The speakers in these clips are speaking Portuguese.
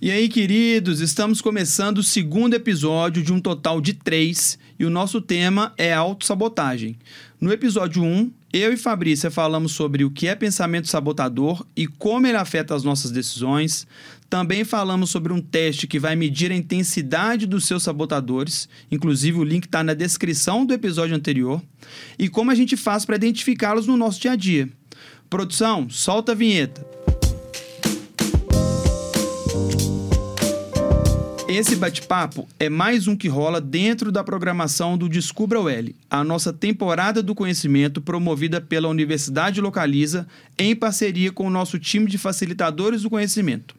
E aí, queridos, estamos começando o segundo episódio de um total de três e o nosso tema é autossabotagem. No episódio 1, eu e Fabrícia falamos sobre o que é pensamento sabotador e como ele afeta as nossas decisões. Também falamos sobre um teste que vai medir a intensidade dos seus sabotadores, inclusive o link está na descrição do episódio anterior, e como a gente faz para identificá-los no nosso dia a dia. Produção, solta a vinheta. Esse bate-papo é mais um que rola dentro da programação do Descubra o L, a nossa temporada do conhecimento promovida pela Universidade Localiza em parceria com o nosso time de facilitadores do conhecimento.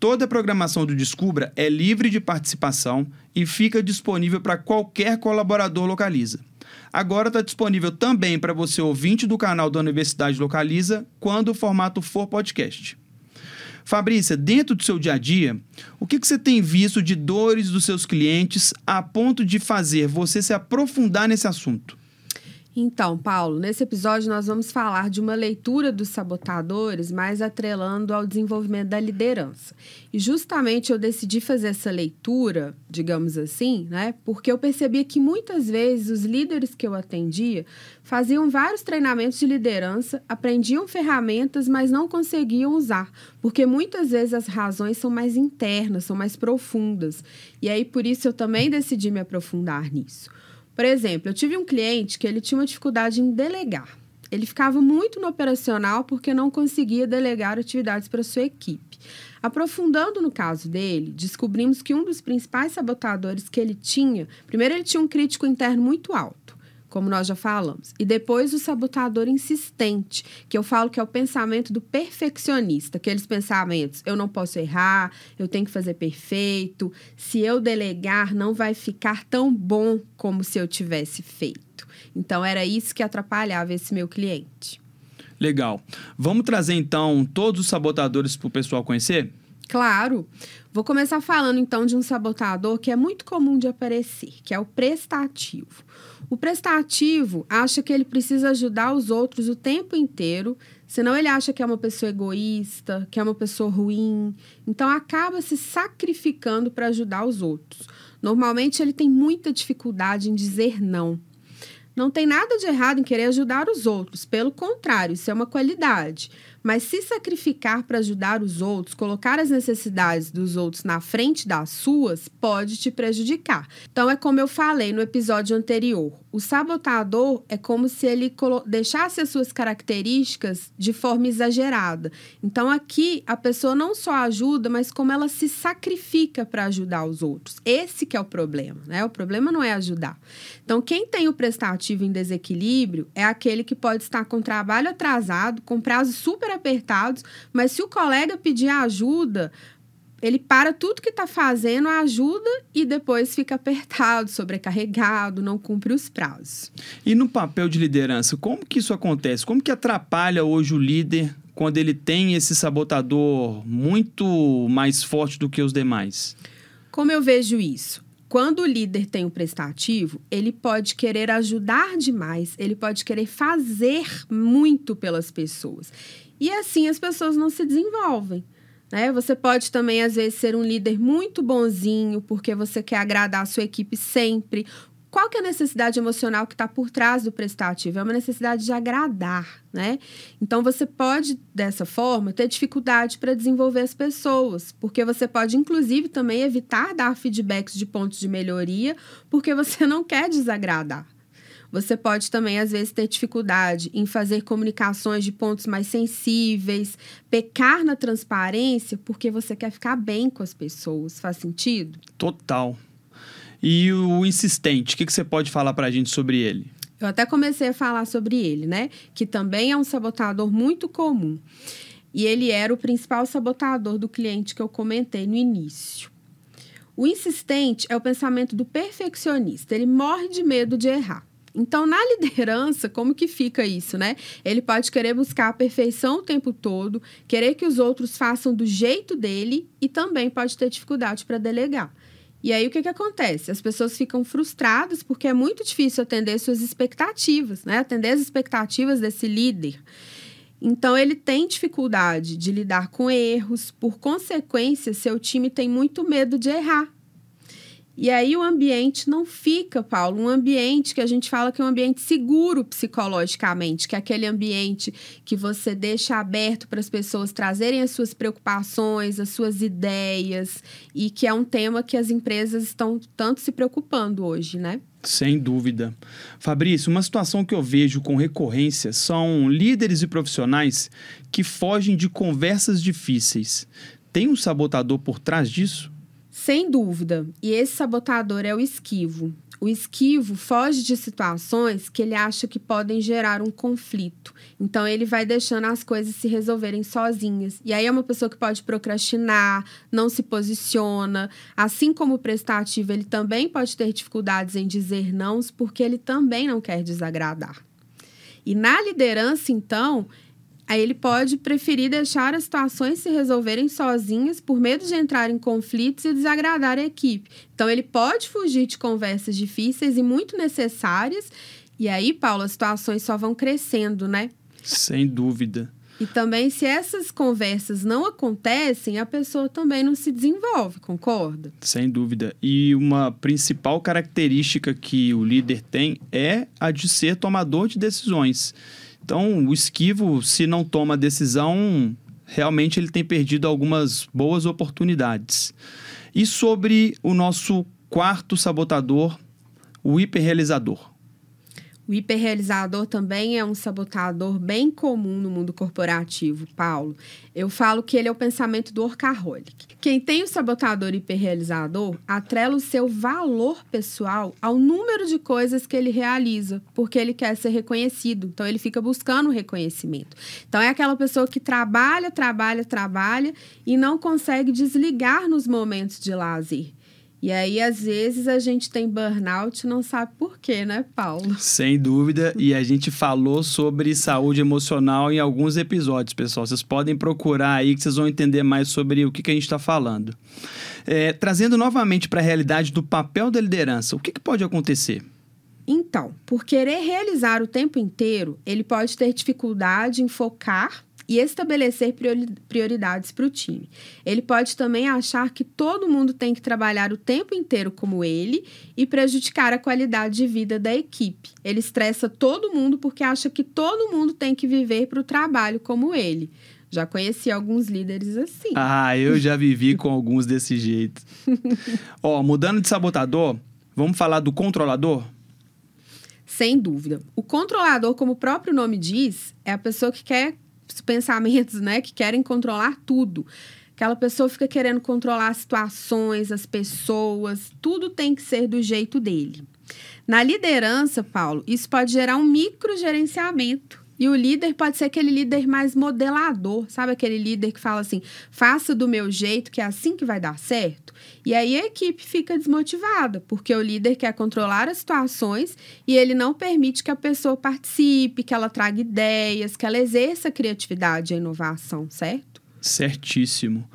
Toda a programação do Descubra é livre de participação e fica disponível para qualquer colaborador Localiza. Agora está disponível também para você ouvinte do canal da Universidade Localiza quando o formato for podcast. Fabrícia, dentro do seu dia a dia, o que, que você tem visto de dores dos seus clientes a ponto de fazer você se aprofundar nesse assunto? Então, Paulo, nesse episódio nós vamos falar de uma leitura dos sabotadores, mais atrelando ao desenvolvimento da liderança. E justamente eu decidi fazer essa leitura, digamos assim, né? Porque eu percebia que muitas vezes os líderes que eu atendia faziam vários treinamentos de liderança, aprendiam ferramentas, mas não conseguiam usar, porque muitas vezes as razões são mais internas, são mais profundas. E aí por isso eu também decidi me aprofundar nisso. Por exemplo, eu tive um cliente que ele tinha uma dificuldade em delegar. Ele ficava muito no operacional porque não conseguia delegar atividades para sua equipe. Aprofundando no caso dele, descobrimos que um dos principais sabotadores que ele tinha, primeiro ele tinha um crítico interno muito alto como nós já falamos. E depois o sabotador insistente, que eu falo que é o pensamento do perfeccionista, aqueles pensamentos, eu não posso errar, eu tenho que fazer perfeito, se eu delegar não vai ficar tão bom como se eu tivesse feito. Então era isso que atrapalhava esse meu cliente. Legal. Vamos trazer então todos os sabotadores para o pessoal conhecer? Claro. Vou começar falando então de um sabotador que é muito comum de aparecer, que é o prestativo. O prestativo acha que ele precisa ajudar os outros o tempo inteiro, senão ele acha que é uma pessoa egoísta, que é uma pessoa ruim, então acaba se sacrificando para ajudar os outros. Normalmente ele tem muita dificuldade em dizer não. Não tem nada de errado em querer ajudar os outros, pelo contrário, isso é uma qualidade. Mas se sacrificar para ajudar os outros, colocar as necessidades dos outros na frente das suas, pode te prejudicar. Então, é como eu falei no episódio anterior: o sabotador é como se ele deixasse as suas características de forma exagerada. Então, aqui a pessoa não só ajuda, mas como ela se sacrifica para ajudar os outros. Esse que é o problema, né? O problema não é ajudar. Então, quem tem o prestativo em desequilíbrio é aquele que pode estar com trabalho atrasado, com prazo super apertados, mas se o colega pedir ajuda, ele para tudo que está fazendo, ajuda e depois fica apertado, sobrecarregado, não cumpre os prazos. E no papel de liderança, como que isso acontece? Como que atrapalha hoje o líder quando ele tem esse sabotador muito mais forte do que os demais? Como eu vejo isso? Quando o líder tem o prestativo, ele pode querer ajudar demais, ele pode querer fazer muito pelas pessoas. E assim as pessoas não se desenvolvem. Né? Você pode também, às vezes, ser um líder muito bonzinho, porque você quer agradar a sua equipe sempre. Qual que é a necessidade emocional que está por trás do prestativo? É uma necessidade de agradar, né? Então, você pode, dessa forma, ter dificuldade para desenvolver as pessoas, porque você pode, inclusive, também evitar dar feedbacks de pontos de melhoria, porque você não quer desagradar. Você pode também, às vezes, ter dificuldade em fazer comunicações de pontos mais sensíveis, pecar na transparência, porque você quer ficar bem com as pessoas. Faz sentido? Total. E o insistente, o que, que você pode falar para a gente sobre ele? Eu até comecei a falar sobre ele, né? Que também é um sabotador muito comum. E ele era o principal sabotador do cliente que eu comentei no início. O insistente é o pensamento do perfeccionista. Ele morre de medo de errar. Então, na liderança, como que fica isso, né? Ele pode querer buscar a perfeição o tempo todo, querer que os outros façam do jeito dele e também pode ter dificuldade para delegar. E aí o que, que acontece? As pessoas ficam frustradas porque é muito difícil atender suas expectativas, né? Atender as expectativas desse líder. Então, ele tem dificuldade de lidar com erros, por consequência, seu time tem muito medo de errar. E aí o ambiente não fica, Paulo, um ambiente que a gente fala que é um ambiente seguro psicologicamente, que é aquele ambiente que você deixa aberto para as pessoas trazerem as suas preocupações, as suas ideias, e que é um tema que as empresas estão tanto se preocupando hoje, né? Sem dúvida. Fabrício, uma situação que eu vejo com recorrência são líderes e profissionais que fogem de conversas difíceis. Tem um sabotador por trás disso? Sem dúvida. E esse sabotador é o esquivo. O esquivo foge de situações que ele acha que podem gerar um conflito. Então ele vai deixando as coisas se resolverem sozinhas. E aí é uma pessoa que pode procrastinar, não se posiciona. Assim como o prestativo, ele também pode ter dificuldades em dizer não, porque ele também não quer desagradar. E na liderança, então, Aí ele pode preferir deixar as situações se resolverem sozinhas por medo de entrar em conflitos e desagradar a equipe. Então ele pode fugir de conversas difíceis e muito necessárias. E aí, Paulo, as situações só vão crescendo, né? Sem dúvida. E também, se essas conversas não acontecem, a pessoa também não se desenvolve, concorda? Sem dúvida. E uma principal característica que o líder tem é a de ser tomador de decisões. Então, o esquivo, se não toma decisão, realmente ele tem perdido algumas boas oportunidades. E sobre o nosso quarto sabotador, o hiperrealizador. O hiperrealizador também é um sabotador bem comum no mundo corporativo, Paulo. Eu falo que ele é o pensamento do workaholic. Quem tem o sabotador hiperrealizador atrela o seu valor pessoal ao número de coisas que ele realiza, porque ele quer ser reconhecido. Então ele fica buscando reconhecimento. Então é aquela pessoa que trabalha, trabalha, trabalha e não consegue desligar nos momentos de lazer. E aí, às vezes, a gente tem burnout e não sabe por quê, né, Paulo? Sem dúvida. E a gente falou sobre saúde emocional em alguns episódios, pessoal. Vocês podem procurar aí que vocês vão entender mais sobre o que, que a gente está falando. É, trazendo novamente para a realidade do papel da liderança, o que, que pode acontecer? Então, por querer realizar o tempo inteiro, ele pode ter dificuldade em focar e estabelecer prioridades para o time. Ele pode também achar que todo mundo tem que trabalhar o tempo inteiro como ele e prejudicar a qualidade de vida da equipe. Ele estressa todo mundo porque acha que todo mundo tem que viver para o trabalho como ele. Já conheci alguns líderes assim. Ah, eu já vivi com alguns desse jeito. Ó, mudando de sabotador, vamos falar do controlador? Sem dúvida. O controlador, como o próprio nome diz, é a pessoa que quer pensamentos, né, que querem controlar tudo. Aquela pessoa fica querendo controlar as situações, as pessoas, tudo tem que ser do jeito dele. Na liderança, Paulo, isso pode gerar um microgerenciamento e o líder pode ser aquele líder mais modelador, sabe? Aquele líder que fala assim: faça do meu jeito, que é assim que vai dar certo. E aí a equipe fica desmotivada, porque o líder quer controlar as situações e ele não permite que a pessoa participe, que ela traga ideias, que ela exerça a criatividade e a inovação, certo? Certíssimo.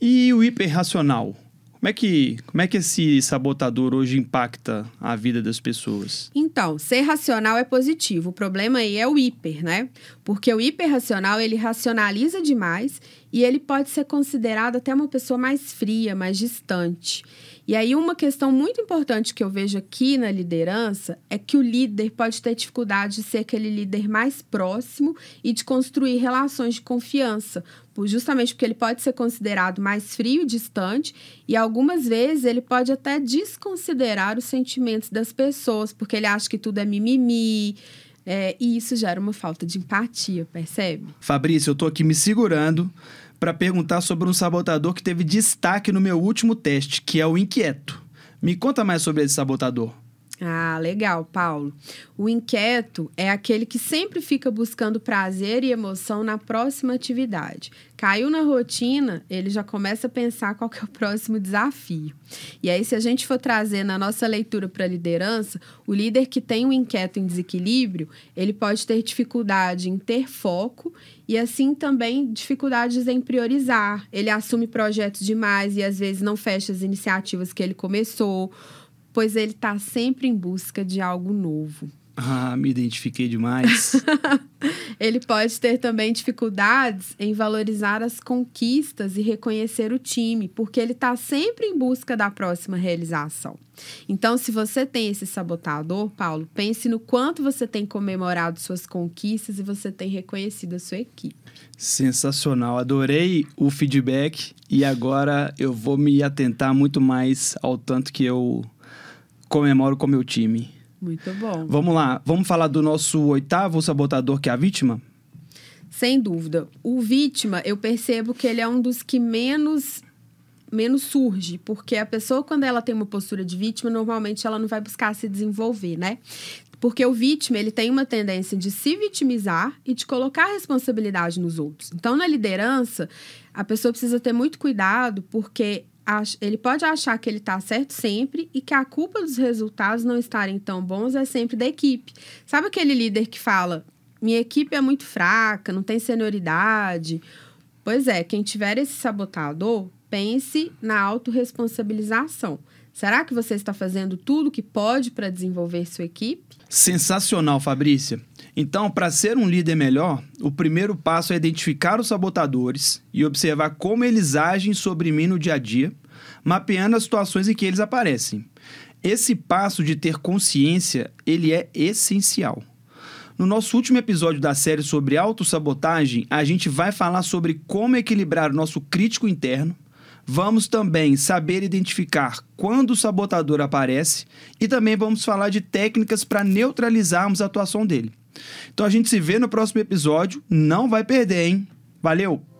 E o hiperracional? Como é que, como é que esse sabotador hoje impacta a vida das pessoas? Então, ser racional é positivo. O problema aí é o hiper, né? Porque o hiperracional, ele racionaliza demais e ele pode ser considerado até uma pessoa mais fria, mais distante. E aí, uma questão muito importante que eu vejo aqui na liderança é que o líder pode ter dificuldade de ser aquele líder mais próximo e de construir relações de confiança, justamente porque ele pode ser considerado mais frio e distante, e algumas vezes ele pode até desconsiderar os sentimentos das pessoas, porque ele acha que tudo é mimimi. É, e isso gera uma falta de empatia, percebe? Fabrício, eu tô aqui me segurando para perguntar sobre um sabotador que teve destaque no meu último teste, que é o inquieto. Me conta mais sobre esse sabotador. Ah, legal, Paulo. O inquieto é aquele que sempre fica buscando prazer e emoção na próxima atividade. Caiu na rotina, ele já começa a pensar qual é o próximo desafio. E aí, se a gente for trazer na nossa leitura para a liderança, o líder que tem um inquieto em desequilíbrio, ele pode ter dificuldade em ter foco e assim também dificuldades em priorizar. Ele assume projetos demais e às vezes não fecha as iniciativas que ele começou pois ele está sempre em busca de algo novo. Ah, me identifiquei demais. ele pode ter também dificuldades em valorizar as conquistas e reconhecer o time, porque ele está sempre em busca da próxima realização. Então, se você tem esse sabotador, Paulo, pense no quanto você tem comemorado suas conquistas e você tem reconhecido a sua equipe. Sensacional, adorei o feedback e agora eu vou me atentar muito mais ao tanto que eu comemoro com meu time. Muito bom. Vamos lá, vamos falar do nosso oitavo sabotador, que é a vítima? Sem dúvida. O vítima, eu percebo que ele é um dos que menos menos surge, porque a pessoa quando ela tem uma postura de vítima, normalmente ela não vai buscar se desenvolver, né? Porque o vítima, ele tem uma tendência de se vitimizar e de colocar a responsabilidade nos outros. Então, na liderança, a pessoa precisa ter muito cuidado, porque ele pode achar que ele está certo sempre e que a culpa dos resultados não estarem tão bons é sempre da equipe. Sabe aquele líder que fala: minha equipe é muito fraca, não tem senioridade? Pois é, quem tiver esse sabotador, pense na autorresponsabilização. Será que você está fazendo tudo o que pode para desenvolver sua equipe? Sensacional, Fabrícia. Então, para ser um líder melhor, o primeiro passo é identificar os sabotadores e observar como eles agem sobre mim no dia a dia, mapeando as situações em que eles aparecem. Esse passo de ter consciência, ele é essencial. No nosso último episódio da série sobre autossabotagem, a gente vai falar sobre como equilibrar o nosso crítico interno, Vamos também saber identificar quando o sabotador aparece e também vamos falar de técnicas para neutralizarmos a atuação dele. Então a gente se vê no próximo episódio. Não vai perder, hein? Valeu!